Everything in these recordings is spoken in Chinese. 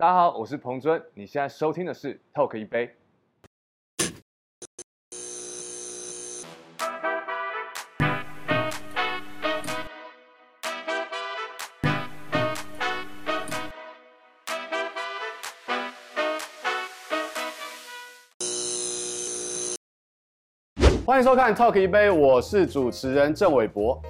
大家好，我是彭尊，你现在收听的是 Talk 一杯。欢迎收看 Talk 一杯，我是主持人郑伟博。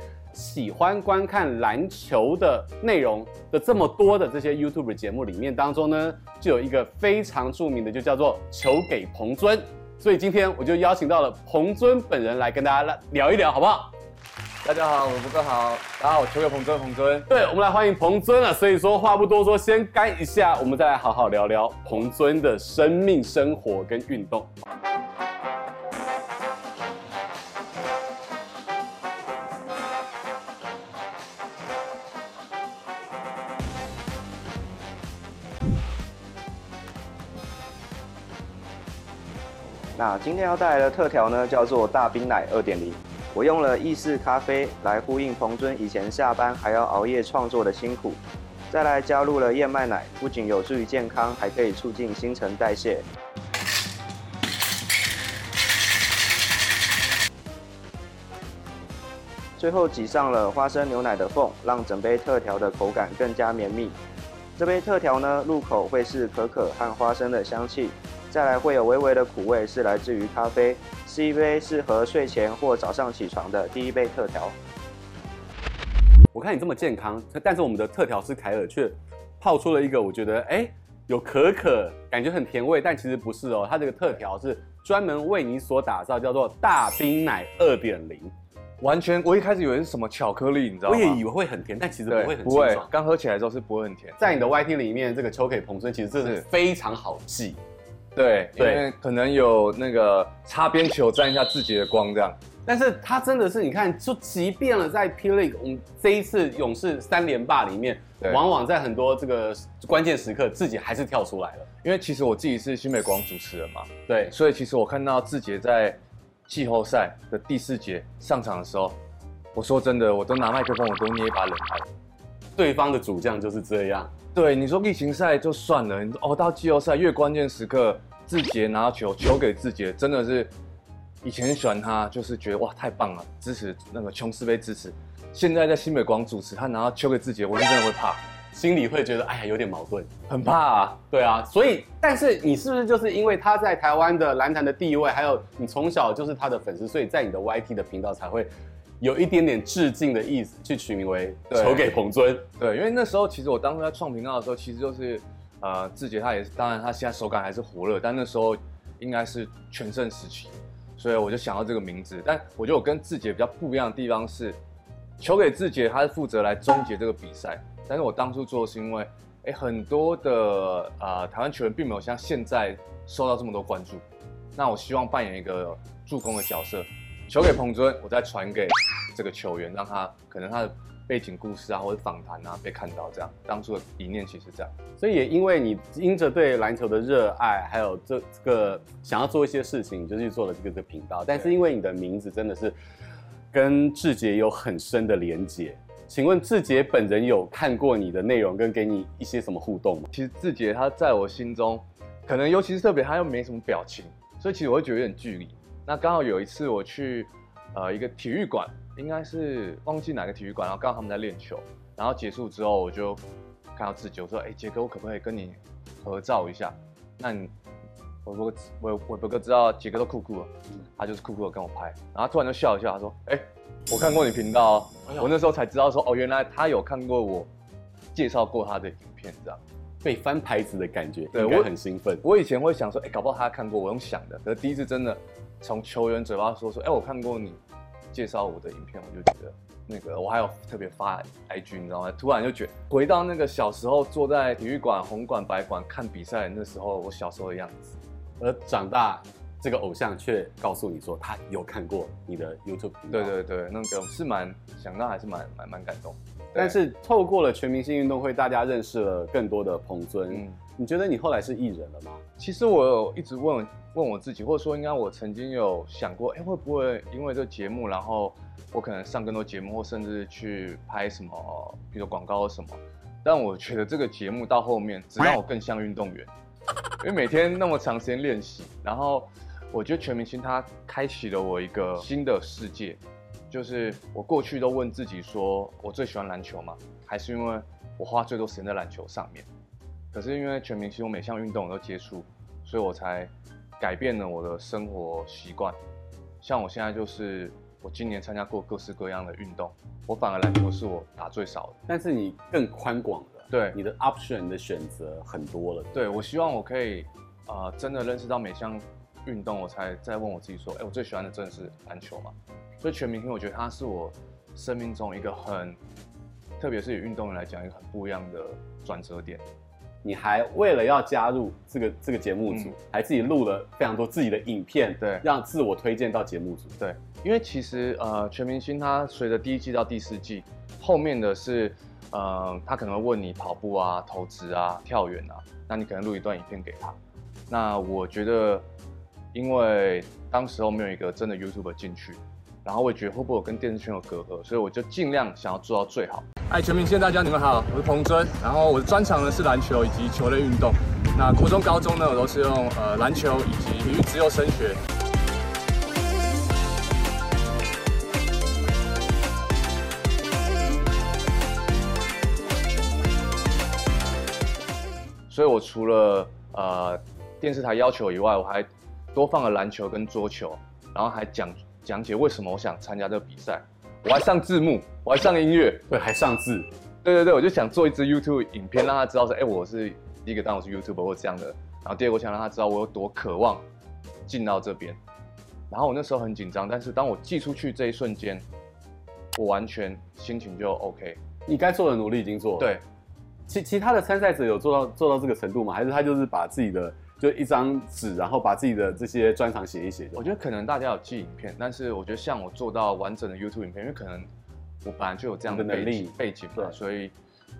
喜欢观看篮球的内容的这么多的这些 YouTube 节目里面当中呢，就有一个非常著名的，就叫做球给彭尊。所以今天我就邀请到了彭尊本人来跟大家来聊一聊，好不好？大家好，我是哥好。大家好，我球给彭尊，彭尊。对，我们来欢迎彭尊了。所以说话不多说，先干一下，我们再来好好聊聊彭尊的生命、生活跟运动。那今天要带来的特调呢，叫做大冰奶二点零。我用了意式咖啡来呼应彭尊以前下班还要熬夜创作的辛苦，再来加入了燕麦奶，不仅有助于健康，还可以促进新陈代谢。最后挤上了花生牛奶的缝，让整杯特调的口感更加绵密。这杯特调呢，入口会是可可和花生的香气。再来会有微微的苦味，是来自于咖啡，是一杯适合睡前或早上起床的第一杯特调。我看你这么健康，但是我们的特调师凯尔却泡出了一个我觉得哎有可可，感觉很甜味，但其实不是哦，它这个特调是专门为你所打造，叫做大冰奶二点零。完全，我一开始以为是什么巧克力，你知道吗？我也以为会很甜，但其实不会很清爽。不会，刚喝起来之后是不会很甜。在你的 YT 里面，这个球给彭尊其实真的是非常好记。对，因为可能有那个擦边球沾一下自己的光这样，但是他真的是你看，就即便了在 P League，我们这一次勇士三连霸里面，往往在很多这个关键时刻，自己还是跳出来了。因为其实我自己是新北国王主持人嘛，对，所以其实我看到志杰在季后赛的第四节上场的时候，我说真的，我都拿麦克风，我都捏一把冷汗。对方的主将就是这样。对，你说例行赛就算了，哦，到季后赛越关键时刻，志杰拿到球，球给志杰，真的是以前喜欢他，就是觉得哇太棒了，支持那个琼斯杯支持。现在在新北广主持，他拿到球给志杰，我就真的会怕，心里会觉得哎呀有点矛盾，很怕啊。对啊，所以但是你是不是就是因为他在台湾的篮坛的地位，还有你从小就是他的粉丝，所以在你的 YT 的频道才会。有一点点致敬的意思，去取名为球给彭尊。对，因为那时候其实我当初在创频道的时候，其实就是呃，志杰他也是，当然他现在手感还是火热，但那时候应该是全盛时期，所以我就想到这个名字。但我觉得我跟志杰比较不一样的地方是，球给志杰，他是负责来终结这个比赛。但是我当初做的是因为，哎，很多的啊、呃、台湾球员并没有像现在受到这么多关注，那我希望扮演一个助攻的角色。球给彭尊，我再传给这个球员，让他可能他的背景故事啊，或者访谈啊被看到，这样当初的理念其实这样。所以也因为你因着对篮球的热爱，还有这这个想要做一些事情，你就去做了这个这个频道。但是因为你的名字真的是跟志杰有很深的连结，请问志杰本人有看过你的内容跟给你一些什么互动吗？其实志杰他在我心中，可能尤其是特别他又没什么表情，所以其实我会觉得有点距离。那刚好有一次我去，呃，一个体育馆，应该是忘记哪个体育馆，然后刚好他们在练球，然后结束之后我就看到志杰，我说，哎，杰哥，我可不可以跟你合照一下？那你，我我我我哥哥知道杰哥都酷酷的，他就是酷酷的跟我拍，然后突然就笑一笑，他说，哎，我看过你频道哦，我那时候才知道说，哦，原来他有看过我介绍过他的影片，这样。被翻牌子的感觉，对我很兴奋。我以前会想说，哎，搞不好他看过，我用想的。可是第一次真的从球员嘴巴说说，哎，我看过你介绍我的影片，我就觉得那个我还有特别发 IG，你知道吗？突然就觉得回到那个小时候坐在体育馆红馆白馆看比赛那时候，我小时候的样子。而长大，这个偶像却告诉你说他有看过你的 YouTube 频道。对对对，那个是蛮想到还是蛮蛮蛮感动。但是透过了全明星运动会，大家认识了更多的彭尊。嗯，你觉得你后来是艺人了吗？其实我有一直问问我自己，或者说应该我曾经有想过，哎，会不会因为这个节目，然后我可能上更多节目，或甚至去拍什么，比如广告什么，但我觉得这个节目到后面只让我更像运动员，因为每天那么长时间练习，然后我觉得全明星它开启了我一个新的世界，就是我过去都问自己说，我最喜欢篮球吗？还是因为我花最多时间在篮球上面？可是因为全明星，我每项运动我都接触，所以我才改变了我的生活习惯。像我现在就是，我今年参加过各式各样的运动，我反而篮球是我打最少的。但是你更宽广了，对，你的 option 的选择很多了。对，我希望我可以，呃，真的认识到每项运动，我才再问我自己说，哎，我最喜欢的真的是篮球嘛？所以全明星，我觉得它是我生命中一个很，特别是以运动员来讲，一个很不一样的转折点。你还为了要加入这个这个节目组，嗯、还自己录了非常多自己的影片，对，让自我推荐到节目组。对，因为其实呃，全明星它随着第一季到第四季，后面的是呃，他可能会问你跑步啊、投掷啊、跳远啊，那你可能录一段影片给他。那我觉得，因为当时候没有一个真的 YouTuber 进去，然后我也觉得会不会我跟电视圈有隔阂，所以我就尽量想要做到最好。嗨，全明星大家你们好，我是彭尊，然后我的专长呢是篮球以及球类运动。那国中、高中呢，我都是用呃篮球以及体育资优升学。所以我除了呃电视台要求以外，我还多放了篮球跟桌球，然后还讲讲解为什么我想参加这个比赛。我还上字幕，我还上音乐，对，还上字，对对对，我就想做一支 YouTube 影片，让他知道说，哎、欸，我是第一个当我是 YouTuber 或这样的。然后第二个，我想让他知道我有多渴望进到这边。然后我那时候很紧张，但是当我寄出去这一瞬间，我完全心情就 OK。你该做的努力已经做了。对，其其他的参赛者有做到做到这个程度吗？还是他就是把自己的？就一张纸，然后把自己的这些专长写一写。我觉得可能大家有记影片，但是我觉得像我做到完整的 YouTube 影片，因为可能我本来就有这样的能力背景嘛，所以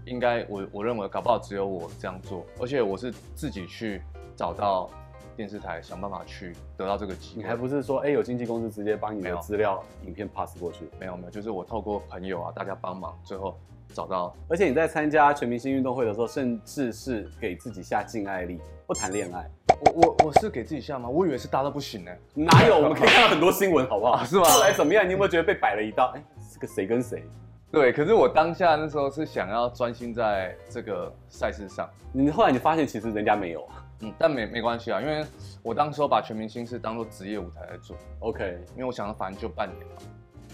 应该我我认为搞不好只有我这样做，而且我是自己去找到电视台想办法去得到这个机会。你还不是说哎有经纪公司直接帮你的资料影片 pass 过去？没有没有，就是我透过朋友啊，大家帮忙，最后找到。而且你在参加全明星运动会的时候，甚至是给自己下禁爱令。不谈恋爱，我我我是给自己下吗？我以为是大到不行呢。哪有？我们可以看到很多新闻，好不好？是吗？后来怎么样？你有没有觉得被摆了一道？哎，这个谁跟谁？对，可是我当下那时候是想要专心在这个赛事上。你后来你发现其实人家没有，嗯，但没没关系啊，因为我当时候把全明星是当做职业舞台来做。OK，因为我想反正就半年嘛。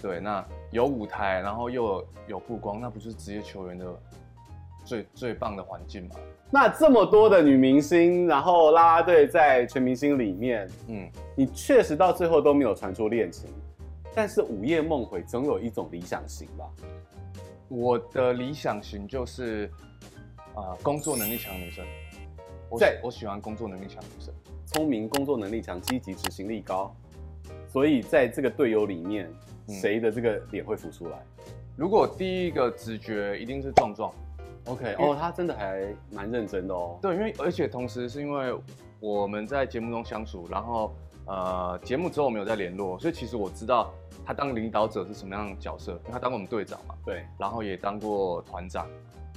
对，那有舞台，然后又有，有曝光，那不就是职业球员的最最棒的环境吗？那这么多的女明星，然后啦啦队在全明星里面，嗯，你确实到最后都没有传出恋情，但是午夜梦回总有一种理想型吧？我的理想型就是，啊、呃，工作能力强女生。我在我喜欢工作能力强女生，聪明、工作能力强、积极、执行力高。所以在这个队友里面，谁的这个脸会浮出来？如果第一个直觉一定是壮壮。OK，哦，他真的还蛮认真的哦。对，因为而且同时是因为我们在节目中相处，然后呃节目之后我们有在联络，所以其实我知道他当领导者是什么样的角色，因为他当过我们队长嘛。对，然后也当过团长，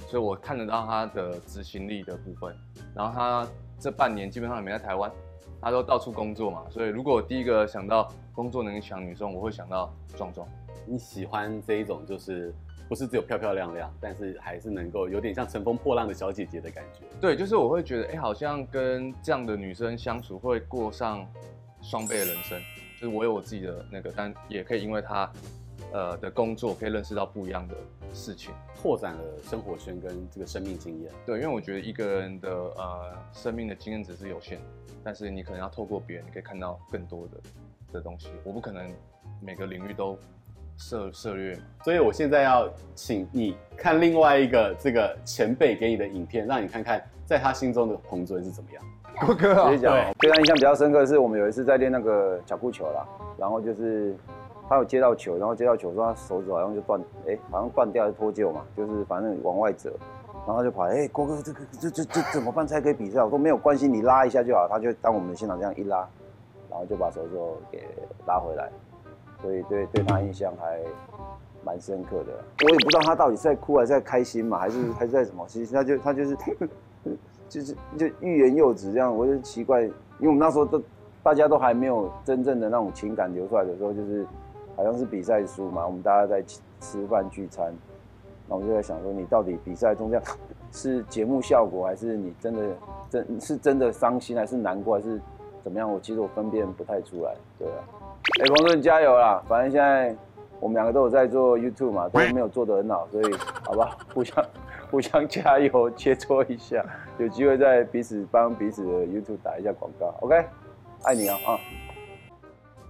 所以我看得到他的执行力的部分。然后他这半年基本上也没在台湾，他都到处工作嘛，所以如果我第一个想到工作能力强女生，我会想到壮壮。你喜欢这一种就是？不是只有漂漂亮亮，但是还是能够有点像乘风破浪的小姐姐的感觉。对，就是我会觉得，哎、欸，好像跟这样的女生相处会过上双倍的人生。就是我有我自己的那个，但也可以因为她，呃的工作，可以认识到不一样的事情，拓展了生活圈跟这个生命经验。对，因为我觉得一个人的呃生命的经验值是有限，但是你可能要透过别人，你可以看到更多的的东西。我不可能每个领域都。涉涉略嘛，所以我现在要请你看另外一个这个前辈给你的影片，让你看看在他心中的彭尊是怎么样。郭哥，直接讲，对他印象比较深刻的是，我们有一次在练那个脚步球啦，然后就是他有接到球，然后接到球说他手指好像就断，哎、欸，好像断掉还是脱臼嘛，就是反正往外折，然后他就跑，哎、欸，郭哥，这个这这这怎么办才可以比赛？我说没有关系，你拉一下就好。他就当我们的现场这样一拉，然后就把手手给拉回来。所以对对他印象还蛮深刻的。我也不知道他到底是在哭还是在开心嘛，还是还是在什么？其实他就他就是 就是就欲言又止这样，我就奇怪，因为我们那时候都大家都还没有真正的那种情感流出来的时候，就是好像是比赛输嘛，我们大家在吃饭聚餐，那我就在想说，你到底比赛中这样是节目效果，还是你真的真是真的伤心，还是难过，还是怎么样？我其实我分辨不太出来，对啊。哎、欸，彭顺加油啦！反正现在我们两个都有在做 YouTube 嘛，都没有做得很好，所以好吧，互相 互相加油，切磋一下，有机会再彼此帮彼此的 YouTube 打一下广告。OK，爱你啊啊！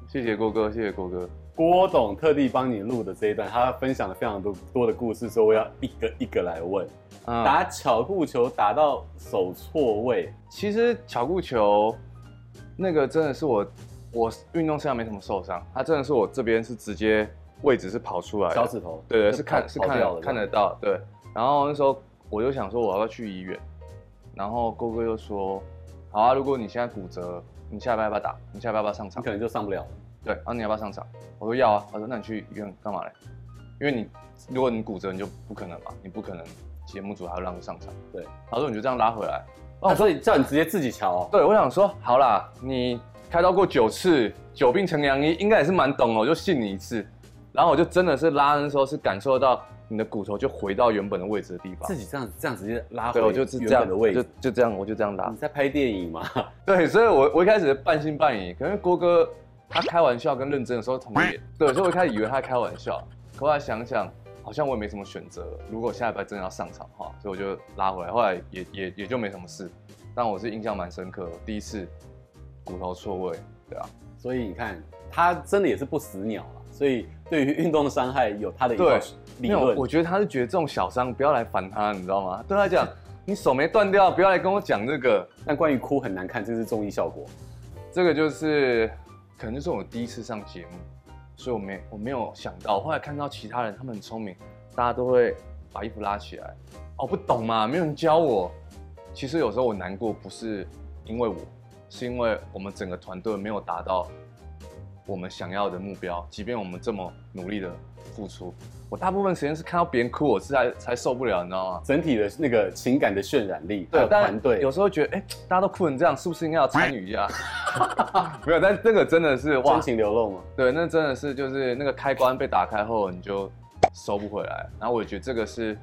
谢谢郭哥，谢谢郭哥。郭董特地帮你录的这一段，他分享了非常多多的故事，所以我要一个一个来问。嗯、打巧固球打到手错位，其实巧固球那个真的是我。我运动生涯没什么受伤，他真的是我这边是直接位置是跑出来的，小指头，对对，是看是看看得到，对。然后那时候我就想说我要不要去医院，然后郭哥就说，好啊，如果你现在骨折，你下礼拜要不要打？你下礼拜要不要上场？你可能就上不了了。对，然后你要不要上场？我说要啊。他说那你去医院干嘛嘞？因为你如果你骨折，你就不可能嘛，你不可能节目组还要让你上场。对，他说你就这样拉回来。哦，所以叫你直接自己瞧哦。对，我想说好啦，你。开刀过九次，久病成良医，应该也是蛮懂哦，我就信你一次。然后我就真的是拉的时候，是感受到你的骨头就回到原本的位置的地方。自己这样这样直接拉回，对，我就是这样的位置，就就这样，我就这样拉。你在拍电影吗？对，所以我我一开始半信半疑，可能郭哥他开玩笑跟认真的时候同一点。对，所以我一开始以为他开玩笑，可后来想想好像我也没什么选择。如果下礼拜真的要上场的话，所以我就拉回来。后来也也也就没什么事，但我是印象蛮深刻的，第一次骨头错位。对啊，所以你看，他真的也是不死鸟啊。所以对于运动的伤害有他的一套理论。我觉得他是觉得这种小伤不要来烦他，你知道吗？对他讲，你手没断掉，不要来跟我讲这个。但关于哭很难看，这是综艺效果。这个就是可能就是我第一次上节目，所以我没我没有想到。后来看到其他人，他们很聪明，大家都会把衣服拉起来。哦，不懂嘛，没有人教我。其实有时候我难过，不是因为我。是因为我们整个团队没有达到我们想要的目标，即便我们这么努力的付出，我大部分时间是看到别人哭，我是才才受不了，你知道吗？整体的那个情感的渲染力，对团队有时候觉得，哎、欸，大家都哭成这样，是不是应该要参与一下？没有，但这个真的是哇，真情流露吗？对，那真的是就是那个开关被打开后，你就收不回来。然后我也觉得这个是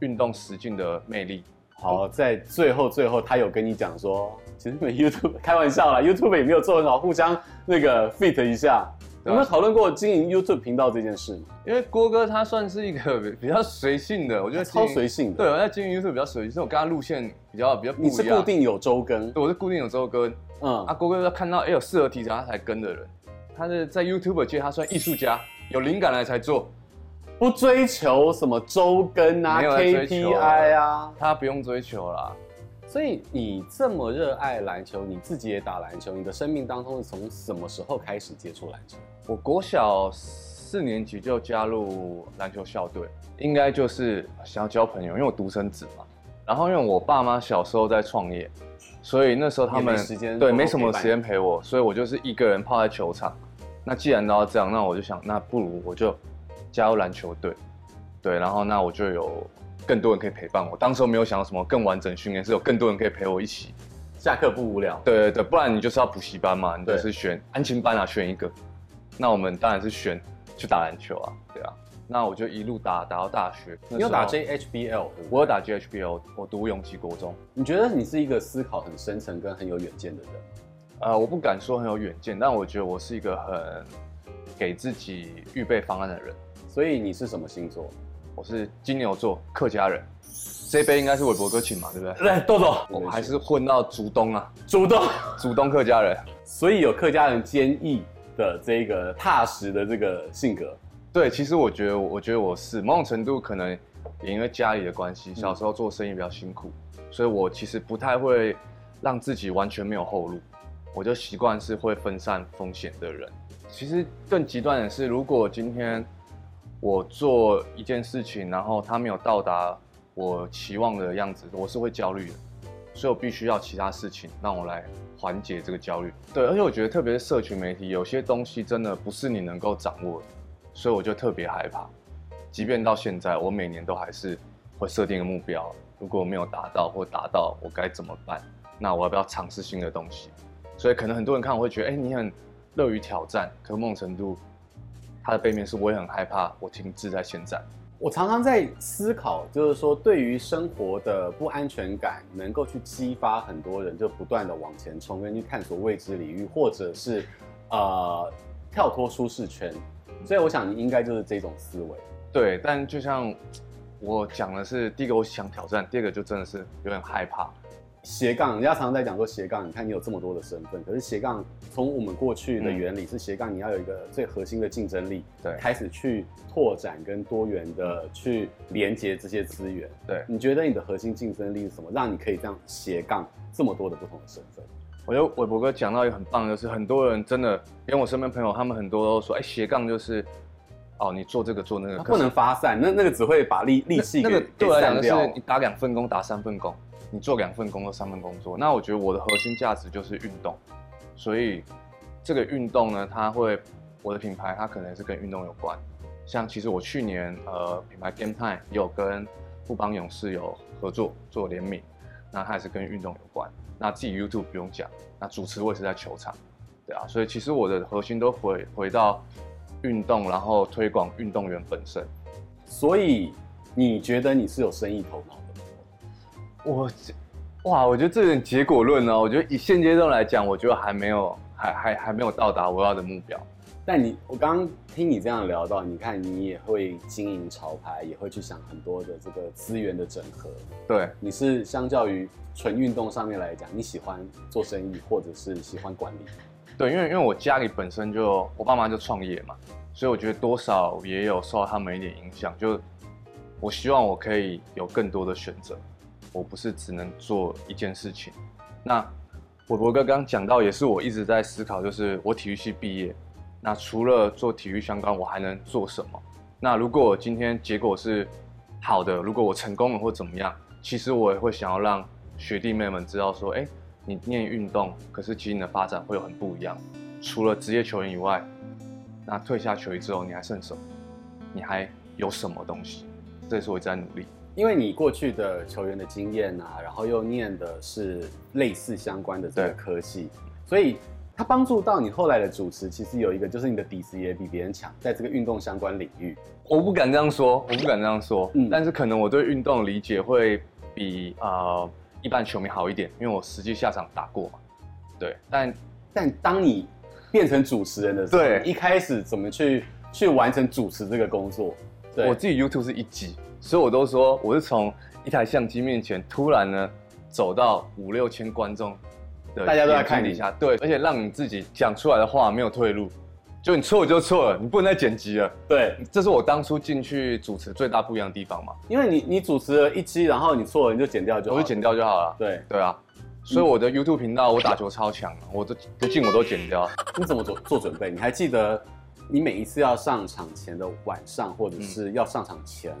运动实境的魅力。好，在最后最后，他有跟你讲说。其实没 YouTube 开玩笑啦，YouTube 也没有做很好，互相那个 fit 一下。有没有讨论过经营 YouTube 频道这件事？因为郭哥他算是一个比较随性的，我觉得超随性的。对，我在经营 YouTube 比较随性，所以我跟他路线比较比较不一样。你是固定有周更？对，我是固定有周更。嗯，啊，郭哥要看到哎有适合题材他才跟的人，他是在 YouTube 界他算艺术家，有灵感来才做，不追求什么周更啊 KPI 啊，他不用追求啦。所以你这么热爱篮球，你自己也打篮球，你的生命当中是从什么时候开始接触篮球？我国小四年级就加入篮球校队，应该就是想要交朋友，因为我独生子嘛。然后因为我爸妈小时候在创业，所以那时候他们时间对没什么时间陪我，所以我就是一个人泡在球场。那既然都要这样，那我就想，那不如我就加入篮球队。对，然后那我就有。更多人可以陪伴我，当时没有想到什么更完整训练，是有更多人可以陪我一起。下课不无聊。对对对，不然你就是要补习班嘛，你就是选安亲班啊，选一个。那我们当然是选去打篮球啊，对啊。那我就一路打打到大学。你有打 JHBL？我有打 JHBL，我读永吉国中。你觉得你是一个思考很深层跟很有远见的人？呃，我不敢说很有远见，但我觉得我是一个很给自己预备方案的人。所以你是什么星座？我是金牛座，客家人。这杯应该是韦伯哥请嘛，对不对？对，豆豆。我们还是混到竹东啊，竹东，竹东客家人，所以有客家人坚毅的这个踏实的这个性格。对，其实我觉得，我觉得我是某种程度可能也因为家里的关系，小时候做生意比较辛苦，嗯、所以我其实不太会让自己完全没有后路，我就习惯是会分散风险的人。其实更极端的是，如果今天。我做一件事情，然后他没有到达我期望的样子，我是会焦虑的，所以我必须要其他事情让我来缓解这个焦虑。对，而且我觉得特别是社群媒体，有些东西真的不是你能够掌握的，所以我就特别害怕。即便到现在，我每年都还是会设定一个目标，如果我没有达到或达到，我该怎么办？那我要不要尝试新的东西？所以可能很多人看我会觉得，哎、你很乐于挑战，可某种程度，它的背面是我也很害怕我停滞在现在。我常常在思考，就是说，对于生活的不安全感，能够去激发很多人就不断的往前冲，跟去探索未知领域，或者是呃跳脱舒适圈。所以我想你应该就是这种思维。对，但就像我讲的是，第一个我想挑战，第二个就真的是有点害怕。斜杠，人家常常在讲说斜杠，你看你有这么多的身份，可是斜杠从我们过去的原理是斜杠，你要有一个最核心的竞争力，对，开始去拓展跟多元的去连接这些资源。对，你觉得你的核心竞争力是什么，让你可以这样斜杠这么多的不同的身份？我觉得韦伯哥讲到一个很棒的，就是很多人真的，连我身边朋友，他们很多都说，哎，斜杠就是，哦，你做这个做那个，不能发散，那那个只会把力力气给那个对我来讲掉。是你打两份工，打三份工。你做两份工作，三份工作，那我觉得我的核心价值就是运动，所以这个运动呢，它会我的品牌，它可能是跟运动有关。像其实我去年呃品牌 Game Time 有跟富邦勇士有合作做联名，那它也是跟运动有关。那自己 YouTube 不用讲，那主持我也是在球场，对啊，所以其实我的核心都回回到运动，然后推广运动员本身。所以你觉得你是有生意头脑？我，哇，我觉得这点结果论呢，我觉得以现阶段来讲，我觉得还没有，还还还没有到达我要的目标。但你，我刚刚听你这样聊到，你看你也会经营潮牌，也会去想很多的这个资源的整合。对，你是相较于纯运动上面来讲，你喜欢做生意，或者是喜欢管理？对，因为因为我家里本身就我爸妈就创业嘛，所以我觉得多少也有受到他们一点影响。就我希望我可以有更多的选择。我不是只能做一件事情。那韦博哥刚刚讲到，也是我一直在思考，就是我体育系毕业，那除了做体育相关，我还能做什么？那如果今天结果是好的，如果我成功了或怎么样，其实我也会想要让学弟妹们知道说，哎，你念运动，可是其实你的发展会有很不一样。除了职业球员以外，那退下球衣之后，你还剩什么？你还有什么东西？这也是我一直在努力。因为你过去的球员的经验啊，然后又念的是类似相关的这个科系，所以它帮助到你后来的主持。其实有一个就是你的底子也比别人强，在这个运动相关领域。我不敢这样说，我不敢这样说。嗯，但是可能我对运动理解会比呃一般球迷好一点，因为我实际下场打过嘛。对，但但当你变成主持人的时候，对，一开始怎么去去完成主持这个工作？对，我自己 YouTube 是一集。所以我都说我是从一台相机面前突然呢走到五六千观众的，大家都在看底下，对，而且让你自己讲出来的话没有退路，就你错了就错了，你不能再剪辑了。对，这是我当初进去主持最大不一样的地方嘛。因为你你主持了一期，然后你错了你就剪掉就好，我就剪掉就好了。对对啊，所以我的 YouTube 频道我打球超强，我都不进我都剪掉。你怎么做做准备？你还记得你每一次要上场前的晚上，或者是要上场前？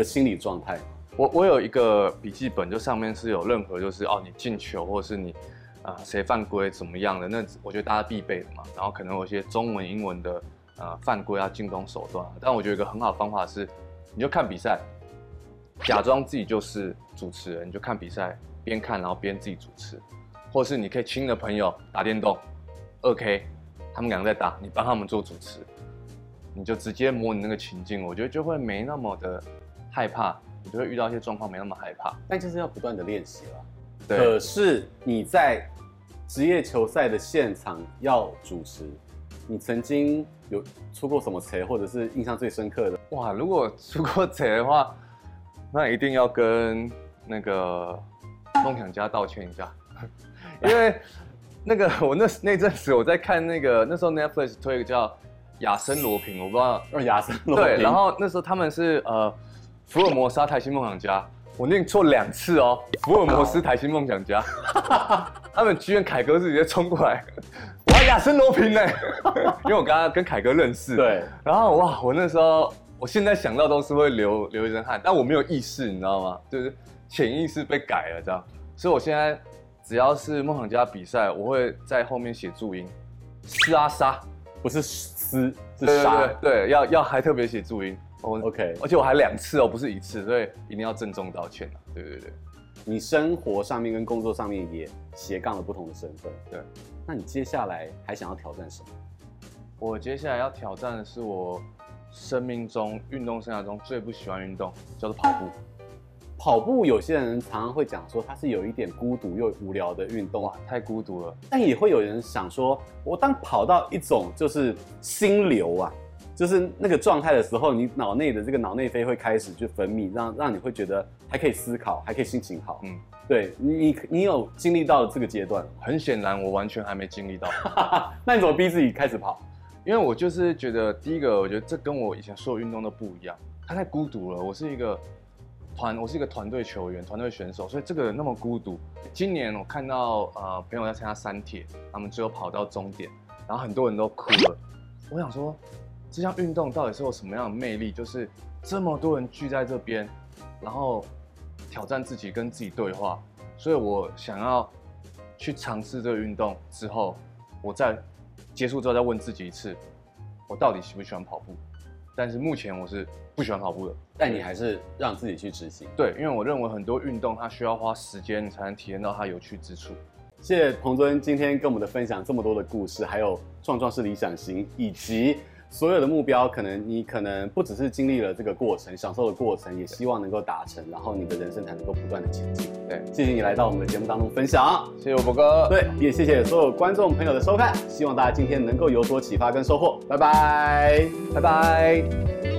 嗯的心理状态，我我有一个笔记本，就上面是有任何就是哦，你进球或者是你啊谁犯规怎么样的，那我觉得大家必备的嘛。然后可能有一些中文、英文的呃犯规啊、进攻手段。但我觉得一个很好的方法是，你就看比赛，假装自己就是主持人，你就看比赛，边看然后边自己主持，或是你可以亲的朋友打电动，二 K，他们两个在打，你帮他们做主持，你就直接模拟那个情境，我觉得就会没那么的。害怕，你就会遇到一些状况，没那么害怕。但就是要不断的练习了。对。可是你在职业球赛的现场要主持，你曾经有出过什么贼，或者是印象最深刻的？哇，如果出过贼的话，那一定要跟那个梦想家道歉一下，因为那个我那那阵子我在看那个那时候 Netflix 推一个叫亚森罗平，我不知道。哦，亚森罗平。对，然后那时候他们是呃。福尔摩斯台新梦想家，我念错两次哦。福尔摩斯台新梦想家，他们居然凯哥是直接冲过来，我要亚森罗平呢，因为我刚刚跟凯哥认识。对，然后哇，我那时候，我现在想到都是会流流一身汗，但我没有意识，你知道吗？就是潜意识被改了这样，所以我现在只要是梦想家比赛，我会在后面写注音，是啊杀，不是撕，是杀，对，要要还特别写注音。我 OK，而且我还两次哦，不是一次，所以一定要郑重道歉啊。对对对，你生活上面跟工作上面也斜杠了不同的身份。对，那你接下来还想要挑战什么？我接下来要挑战的是我生命中运动生涯中最不喜欢运动，叫做跑步。跑步，有些人常常会讲说它是有一点孤独又无聊的运动啊，太孤独了。但也会有人想说，我当跑到一种就是心流啊，就是那个状态的时候，你脑内的这个脑内啡会开始就分泌，让让你会觉得还可以思考，还可以心情好。嗯，对你，你有经历到这个阶段？很显然，我完全还没经历到。那你怎么逼自己开始跑？因为我就是觉得，第一个，我觉得这跟我以前所有运动都不一样，他太孤独了。我是一个。团，我是一个团队球员，团队选手，所以这个人那么孤独。今年我看到呃朋友在参加三铁，他们最后跑到终点，然后很多人都哭了。我想说，这项运动到底是有什么样的魅力？就是这么多人聚在这边，然后挑战自己，跟自己对话。所以我想要去尝试这个运动之后，我再结束之后再问自己一次，我到底喜不喜欢跑步？但是目前我是不喜欢跑步的，但你还是让自己去执行。对，因为我认为很多运动它需要花时间，你才能体验到它有趣之处。谢谢彭尊今天跟我们的分享，这么多的故事，还有壮壮是理想型，以及。所有的目标，可能你可能不只是经历了这个过程，享受的过程，也希望能够达成，然后你的人生才能够不断的前进。对，谢谢你来到我们的节目当中分享，谢谢我博哥，对，也谢谢所有观众朋友的收看，希望大家今天能够有所启发跟收获，拜拜，拜拜。